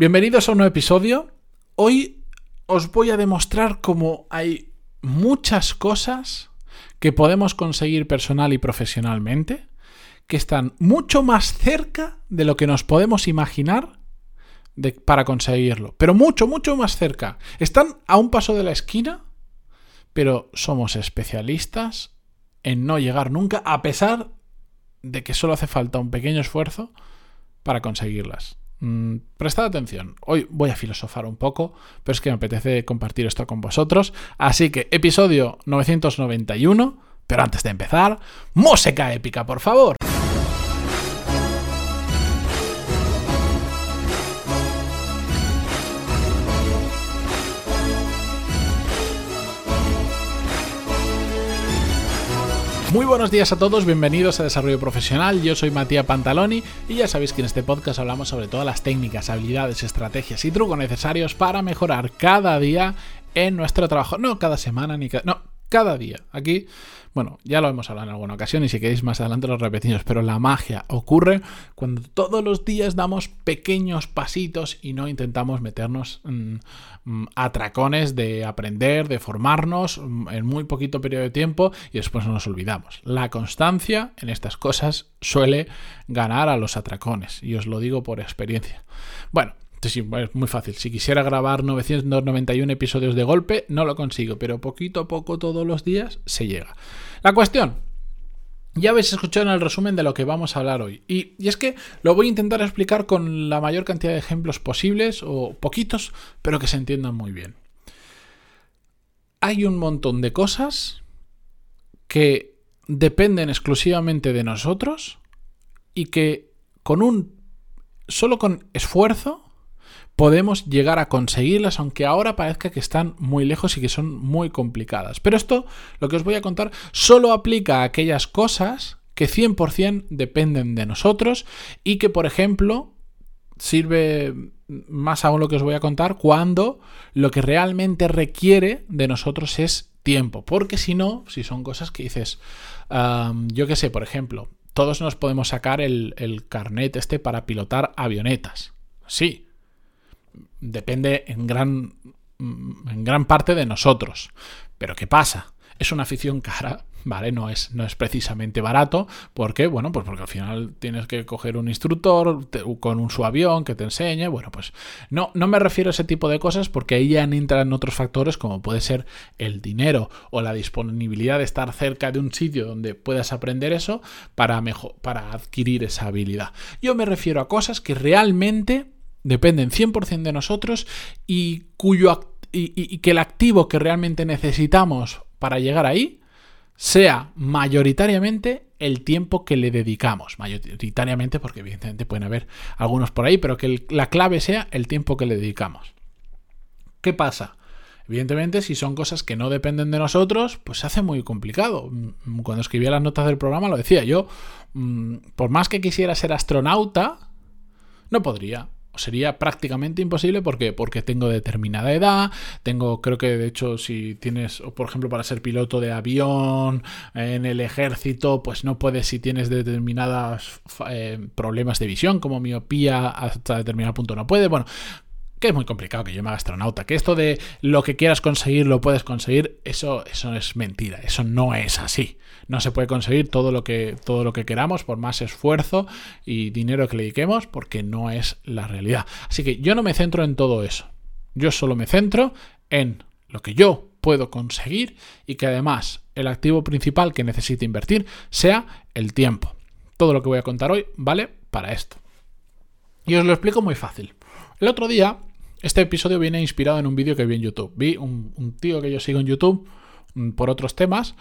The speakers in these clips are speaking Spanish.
Bienvenidos a un nuevo episodio. Hoy os voy a demostrar cómo hay muchas cosas que podemos conseguir personal y profesionalmente que están mucho más cerca de lo que nos podemos imaginar para conseguirlo. Pero mucho, mucho más cerca. Están a un paso de la esquina, pero somos especialistas en no llegar nunca, a pesar de que solo hace falta un pequeño esfuerzo para conseguirlas. Mm, prestad atención, hoy voy a filosofar un poco, pero es que me apetece compartir esto con vosotros. Así que episodio 991, pero antes de empezar, música épica, por favor. Muy buenos días a todos, bienvenidos a Desarrollo Profesional. Yo soy Matías Pantaloni y ya sabéis que en este podcast hablamos sobre todas las técnicas, habilidades, estrategias y trucos necesarios para mejorar cada día en nuestro trabajo. No cada semana ni cada. No, cada día. Aquí, bueno, ya lo hemos hablado en alguna ocasión y si queréis más adelante lo repetimos, pero la magia ocurre cuando todos los días damos pequeños pasitos y no intentamos meternos mm, mm, atracones de aprender, de formarnos mm, en muy poquito periodo de tiempo y después nos olvidamos. La constancia en estas cosas suele ganar a los atracones y os lo digo por experiencia. Bueno, Sí, es muy fácil. Si quisiera grabar 991 episodios de golpe, no lo consigo, pero poquito a poco todos los días se llega. La cuestión, ya habéis escuchado en el resumen de lo que vamos a hablar hoy. Y, y, es que lo voy a intentar explicar con la mayor cantidad de ejemplos posibles, o poquitos, pero que se entiendan muy bien. Hay un montón de cosas que dependen exclusivamente de nosotros y que con un solo con esfuerzo podemos llegar a conseguirlas, aunque ahora parezca que están muy lejos y que son muy complicadas. Pero esto, lo que os voy a contar, solo aplica a aquellas cosas que 100% dependen de nosotros y que, por ejemplo, sirve más aún lo que os voy a contar cuando lo que realmente requiere de nosotros es tiempo. Porque si no, si son cosas que dices, yo qué sé, por ejemplo, todos nos podemos sacar el, el carnet este para pilotar avionetas. Sí, depende en gran, en gran parte de nosotros. Pero ¿qué pasa? Es una afición cara, ¿vale? No es, no es precisamente barato. ¿Por qué? Bueno, pues porque al final tienes que coger un instructor con un su avión que te enseñe. Bueno, pues no, no me refiero a ese tipo de cosas porque ahí ya entran otros factores como puede ser el dinero o la disponibilidad de estar cerca de un sitio donde puedas aprender eso para, mejor, para adquirir esa habilidad. Yo me refiero a cosas que realmente dependen 100% de nosotros y, cuyo, y, que el activo que realmente necesitamos para llegar ahí sea mayoritariamente el tiempo que le dedicamos. Mayoritariamente, porque evidentemente pueden haber algunos por ahí, pero que la clave sea el tiempo que le dedicamos. ¿Qué pasa? Evidentemente, si son cosas que no dependen de nosotros, pues se hace muy complicado. Mm, cuando escribía las notas del programa lo decía yo, mm, por más que quisiera ser astronauta, no podría sería prácticamente imposible porque porque tengo determinada edad, tengo creo que de hecho si tienes por ejemplo para ser piloto de avión en el ejército, pues no puedes si tienes determinados eh, problemas de visión como miopía hasta determinado punto no puede, bueno, que es muy complicado que yo me haga astronauta, que esto de lo que quieras conseguir lo puedes conseguir, eso, eso es mentira, eso no es así. No se puede conseguir todo lo, que, todo lo que queramos por más esfuerzo y dinero que le dediquemos, porque no es la realidad. Así que yo no me centro en todo eso. Yo solo me centro en lo que yo puedo conseguir y que además el activo principal que necesite invertir sea el tiempo. Todo lo que voy a contar hoy vale para esto. Y os lo explico muy fácil. El otro día este episodio viene inspirado en un vídeo que vi en YouTube. Vi un, tío que yo sigo en YouTube mm, por otros temas.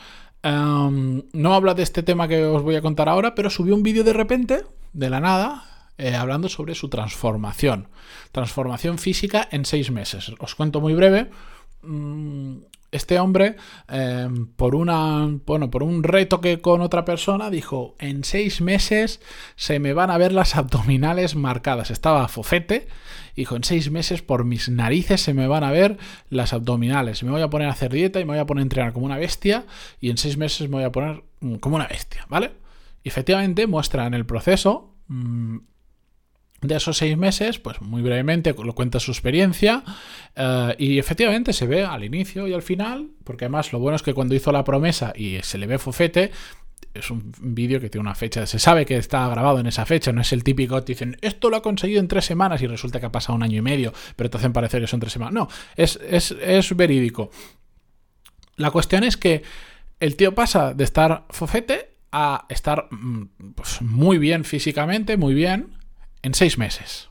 Em, no habla de este tema que os voy a contar ahora, pero subió un vídeo de repente, de la nada, eh, hablando sobre su transformación. Transformación física en seis meses. Os cuento muy breve. Mm, este hombre, em, por, una, bueno, por un reto que con otra persona, dijo, en seis meses se me van a ver las abdominales marcadas. Estaba fofete, dijo, en seis meses por mis narices se me van a ver las abdominales. Me voy a poner a hacer dieta y me voy a poner a entrenar como una bestia y en seis meses me voy a poner mm, como una bestia, ¿vale? Y efectivamente muestra en el proceso mm, de esos seis meses, pues muy brevemente lo cuenta su experiencia eh, y efectivamente se ve al inicio y al final, porque además lo bueno es que cuando hizo la promesa y se le ve fofete, es un vídeo que tiene una fecha, se sabe que está grabado en esa fecha, no es el típico te dicen, esto lo ha conseguido en tres semanas y resulta que ha pasado un año y medio, pero te hacen parecer que son tres semanas. No, es, es verídico. La cuestión es que el tío pasa de estar fofete a estar mm, pues, muy bien físicamente, muy bien, en seis meses.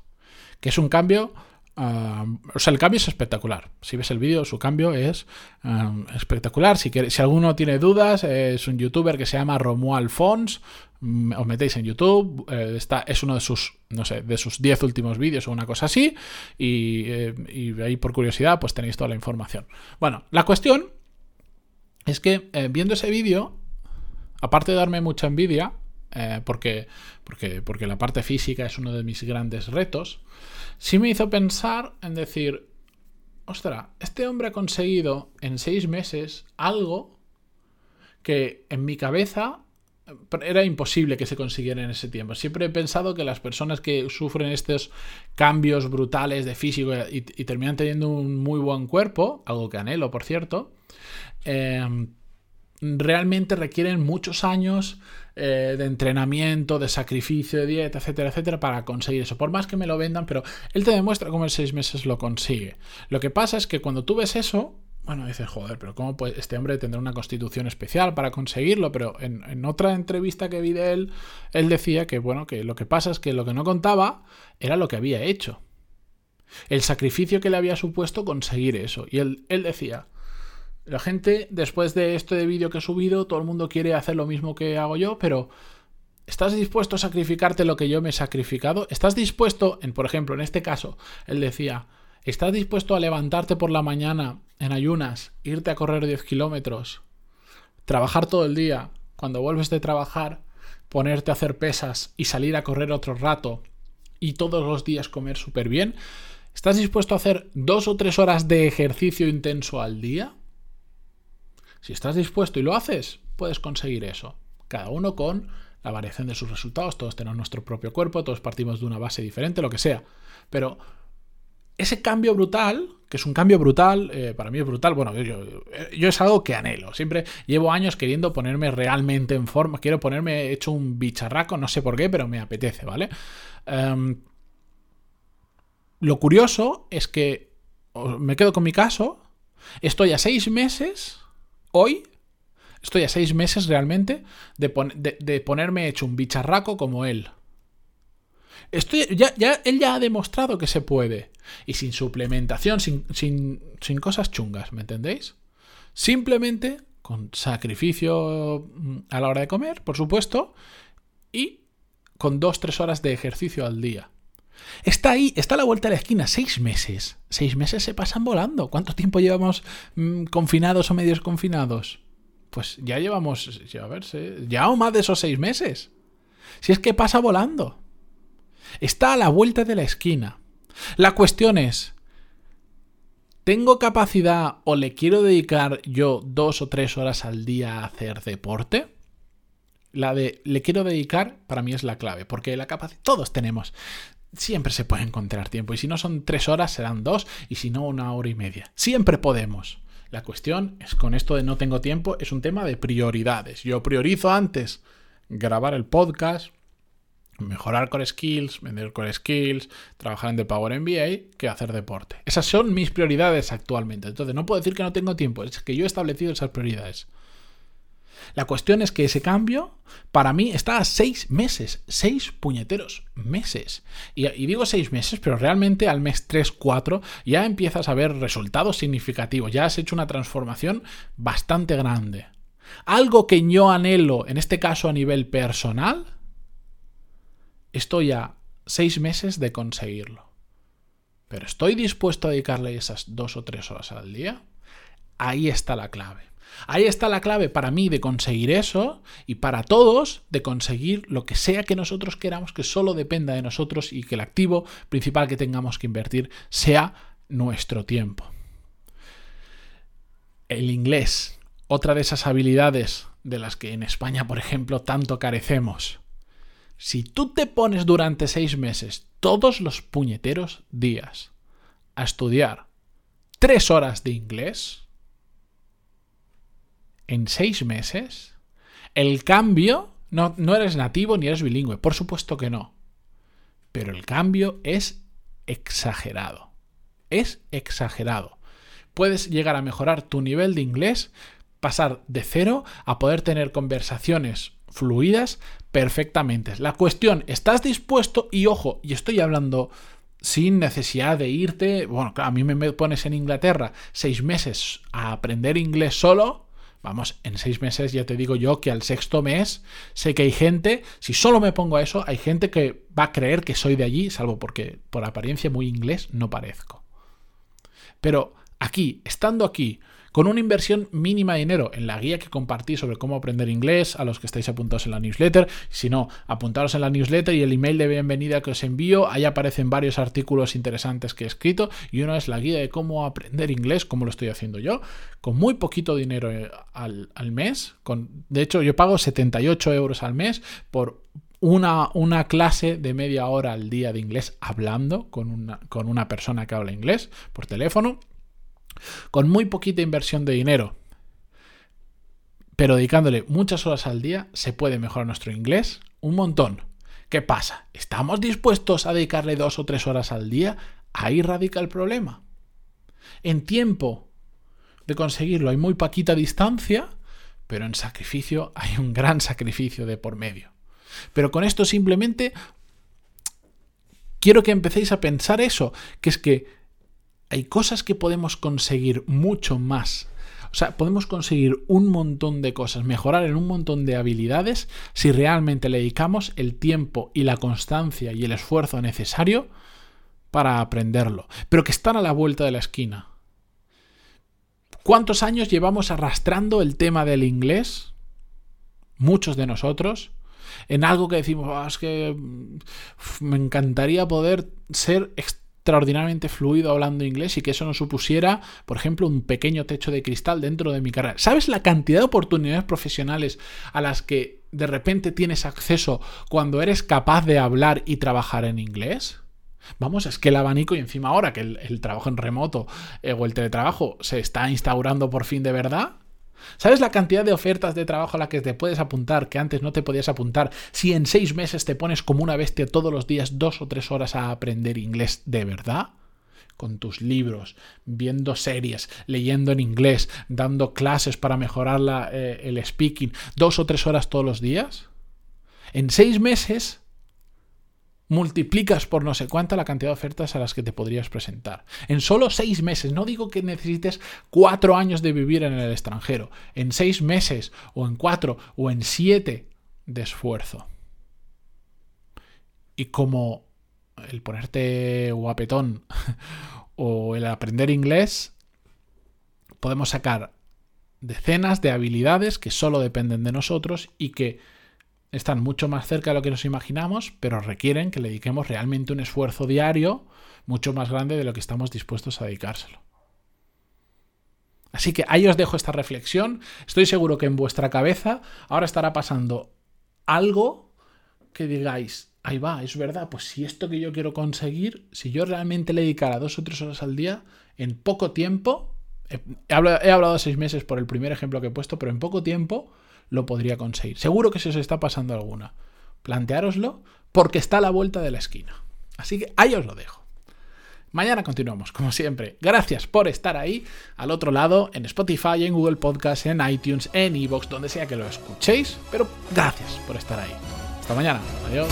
Que es un cambio. Ah, o sea, el cambio es espectacular. Si ves el vídeo, su cambio es ah, espectacular. Si, si alguno tiene dudas, es un youtuber que se llama Romuald Fons. Mm, os metéis en YouTube. Eh, está, es uno de sus, no sé, de sus 10 últimos vídeos o una cosa así. Y, eh, y, ahí por curiosidad, pues tenéis toda la información. Bueno, la cuestión es que eh, viendo ese vídeo, aparte de darme mucha envidia, eh, porque, porque, porque la parte física es uno de mis grandes retos, sí me hizo pensar en decir, ostras, este hombre ha conseguido en seis meses algo que en mi cabeza era imposible que se consiguiera en ese tiempo. Siempre he pensado que las personas que sufren estos cambios brutales de físico y, terminan teniendo un muy buen cuerpo, algo que anhelo, por cierto, eh, realmente requieren muchos años eh, de entrenamiento, de sacrificio, de dieta, etcétera, etcétera, para conseguir eso. Por más que me lo vendan, pero él te demuestra cómo en seis meses lo consigue. Lo que pasa es que cuando tú ves eso, bueno, dices, joder, pero ¿cómo puede, este hombre tendrá una constitución especial para conseguirlo? Pero en, en, otra entrevista que vi de él, él decía que, bueno, que lo que pasa es que lo que no contaba era lo que había hecho. El sacrificio que le había supuesto conseguir eso. Y él, él decía, la gente, después de este vídeo que he subido, todo el mundo quiere hacer lo mismo que hago yo, pero ¿estás dispuesto a sacrificarte lo que yo me he sacrificado? ¿Estás dispuesto, en, por ejemplo, en este caso, él decía, ¿estás dispuesto a levantarte por la mañana en ayunas, irte a correr 10 kilómetros, trabajar todo el día, cuando vuelves de trabajar, ponerte a hacer pesas y salir a correr otro rato y todos los días comer súper bien? ¿Estás dispuesto a hacer dos o tres horas de ejercicio intenso al día? Si estás dispuesto y lo haces, puedes conseguir eso. Cada uno con la variación de sus resultados, todos tenemos nuestro propio cuerpo, todos partimos de una base diferente, lo que sea. Pero ese cambio brutal, que es un cambio brutal, eh, para mí es brutal, bueno, yo, es algo que anhelo. Siempre llevo años queriendo ponerme realmente en forma, quiero ponerme hecho un bicharraco, no sé por qué, pero me apetece, ¿vale? Em, lo curioso es que me quedo con mi caso, estoy a seis meses Hoy estoy a seis meses realmente de, ponerme hecho un bicharraco como él. Ya, él ya ha demostrado que se puede. Y sin suplementación, sin, sin, sin cosas chungas, ¿me entendéis? Simplemente con sacrificio mm, a la hora de comer, por supuesto, y con dos, tres horas de ejercicio al día. Está ahí, está a la vuelta de la esquina, seis meses. Seis meses se pasan volando. ¿Cuánto tiempo llevamos mm, confinados o medios confinados? Pues ya llevamos, ya a ver, ya o más de esos seis meses. Si es que pasa volando. Está a la vuelta de la esquina. La cuestión es, ¿tengo capacidad o le quiero dedicar yo dos o tres horas al día a hacer deporte? La de le quiero dedicar para mí es la clave, porque la capacidad todos tenemos siempre se puede encontrar tiempo. Y si no son tres horas, serán dos, y si no, una hora y media. Siempre podemos. La cuestión es con esto de no tengo tiempo, es un tema de prioridades. Yo priorizo antes grabar el podcast, mejorar core skills, vender core skills, trabajar en The Power MBA, que hacer deporte. Esas son mis prioridades actualmente. Entonces no puedo decir que no tengo tiempo, es que yo he establecido esas prioridades. La cuestión es que ese cambio, para mí, está a seis meses. Seis puñeteros meses. Y, digo seis meses, pero realmente al mes 3, 4 ya empiezas a ver resultados significativos. Ya has hecho una transformación bastante grande. Algo que yo anhelo, en este caso a nivel personal, estoy a seis meses de conseguirlo. Pero estoy dispuesto a dedicarle esas dos o tres horas al día. Ahí está la clave. Ahí está la clave para mí de conseguir eso y para todos de conseguir lo que sea que nosotros queramos que solo dependa de nosotros y que el activo principal que tengamos que invertir sea nuestro tiempo. El inglés, otra de esas habilidades de las que en España, por ejemplo, tanto carecemos. Si tú te pones durante seis meses todos los puñeteros días a estudiar tres horas de inglés en seis meses, el cambio, no, no eres nativo ni eres bilingüe, por supuesto que no, pero el cambio es exagerado. Es exagerado. Puedes llegar a mejorar tu nivel de inglés, pasar de cero a poder tener conversaciones fluidas perfectamente. La cuestión, ¿estás dispuesto? Y ojo, y estoy hablando sin necesidad de irte, bueno, a mí me pones en Inglaterra seis meses a aprender inglés solo, Vamos, en seis meses ya te digo yo que al sexto mes sé que hay gente, si solo me pongo a eso, hay gente que va a creer que soy de allí, salvo porque por apariencia muy inglés no parezco. Pero aquí, estando aquí, con una inversión mínima de dinero en la guía que compartí sobre cómo aprender inglés a los que estáis apuntados en la newsletter. Si no, apuntaros en la newsletter y el email de bienvenida que os envío. Ahí aparecen varios artículos interesantes que he escrito y uno es la guía de cómo aprender inglés, como lo estoy haciendo yo, con muy poquito dinero eh, al, mes. Con, de hecho, yo pago 78 euros al mes por una, una, clase de media hora al día de inglés hablando con una, con una persona que habla inglés por teléfono con muy poquita inversión de dinero, pero dedicándole muchas horas al día, se puede mejorar nuestro inglés un montón. ¿Qué pasa? ¿Estamos dispuestos a dedicarle dos o tres horas al día? Ahí radica el problema. En tiempo de conseguirlo hay muy poquita distancia, pero en sacrificio hay un gran sacrificio de por medio. Pero con esto simplemente quiero que empecéis a pensar eso, que es que hay cosas que podemos conseguir mucho más. O sea, podemos conseguir un montón de cosas, mejorar en un montón de habilidades si realmente le dedicamos el tiempo y la constancia y el esfuerzo necesario para aprenderlo, pero que están a la vuelta de la esquina. ¿Cuántos años llevamos arrastrando el tema del inglés? Muchos de nosotros. En algo que decimos, ah, es que me encantaría poder ser extraordinariamente fluido hablando inglés y que eso no supusiera, por ejemplo, un pequeño techo de cristal dentro de mi carrera. ¿Sabes la cantidad de oportunidades profesionales a las que de repente tienes acceso cuando eres capaz de hablar y trabajar en inglés? Vamos, es que el abanico y encima ahora que el, trabajo en remoto eh, o el teletrabajo se está instaurando por fin de verdad, ¿Sabes la cantidad de ofertas de trabajo a la que te puedes apuntar que antes no te podías apuntar si en seis meses te pones como una bestia todos los días dos o tres horas a aprender inglés de verdad? con tus libros, viendo series, leyendo en inglés, dando clases para mejorar eh, el speaking, dos o tres horas todos los días. En seis meses multiplicas por no sé cuánta la cantidad de ofertas a las que te podrías presentar. En solo seis meses, no digo que necesites cuatro años de vivir en el extranjero, en seis meses o en cuatro o en siete de esfuerzo. Y como el ponerte guapetón o el aprender inglés, podemos sacar decenas de habilidades que solo dependen de nosotros y que están mucho más cerca de lo que nos imaginamos, pero requieren que le dediquemos realmente un esfuerzo diario mucho más grande de lo que estamos dispuestos a dedicárselo. Así que ahí os dejo esta reflexión. Estoy seguro que en vuestra cabeza ahora estará pasando algo que digáis, ahí va, es verdad, pues si esto que yo quiero conseguir, si yo realmente le dedicara dos o tres horas al día, en poco tiempo, he, hablado de seis meses por el primer ejemplo que he puesto, pero en poco tiempo lo podría conseguir. Seguro que se os está pasando alguna. Planteároslo porque está a la vuelta de la esquina. Así que ahí os lo dejo. Mañana continuamos, como siempre. Gracias por estar ahí, al otro lado, en Spotify, en Google Podcast, en iTunes, en Evox, donde sea que lo escuchéis. Pero gracias por estar ahí. Hasta mañana. Adiós.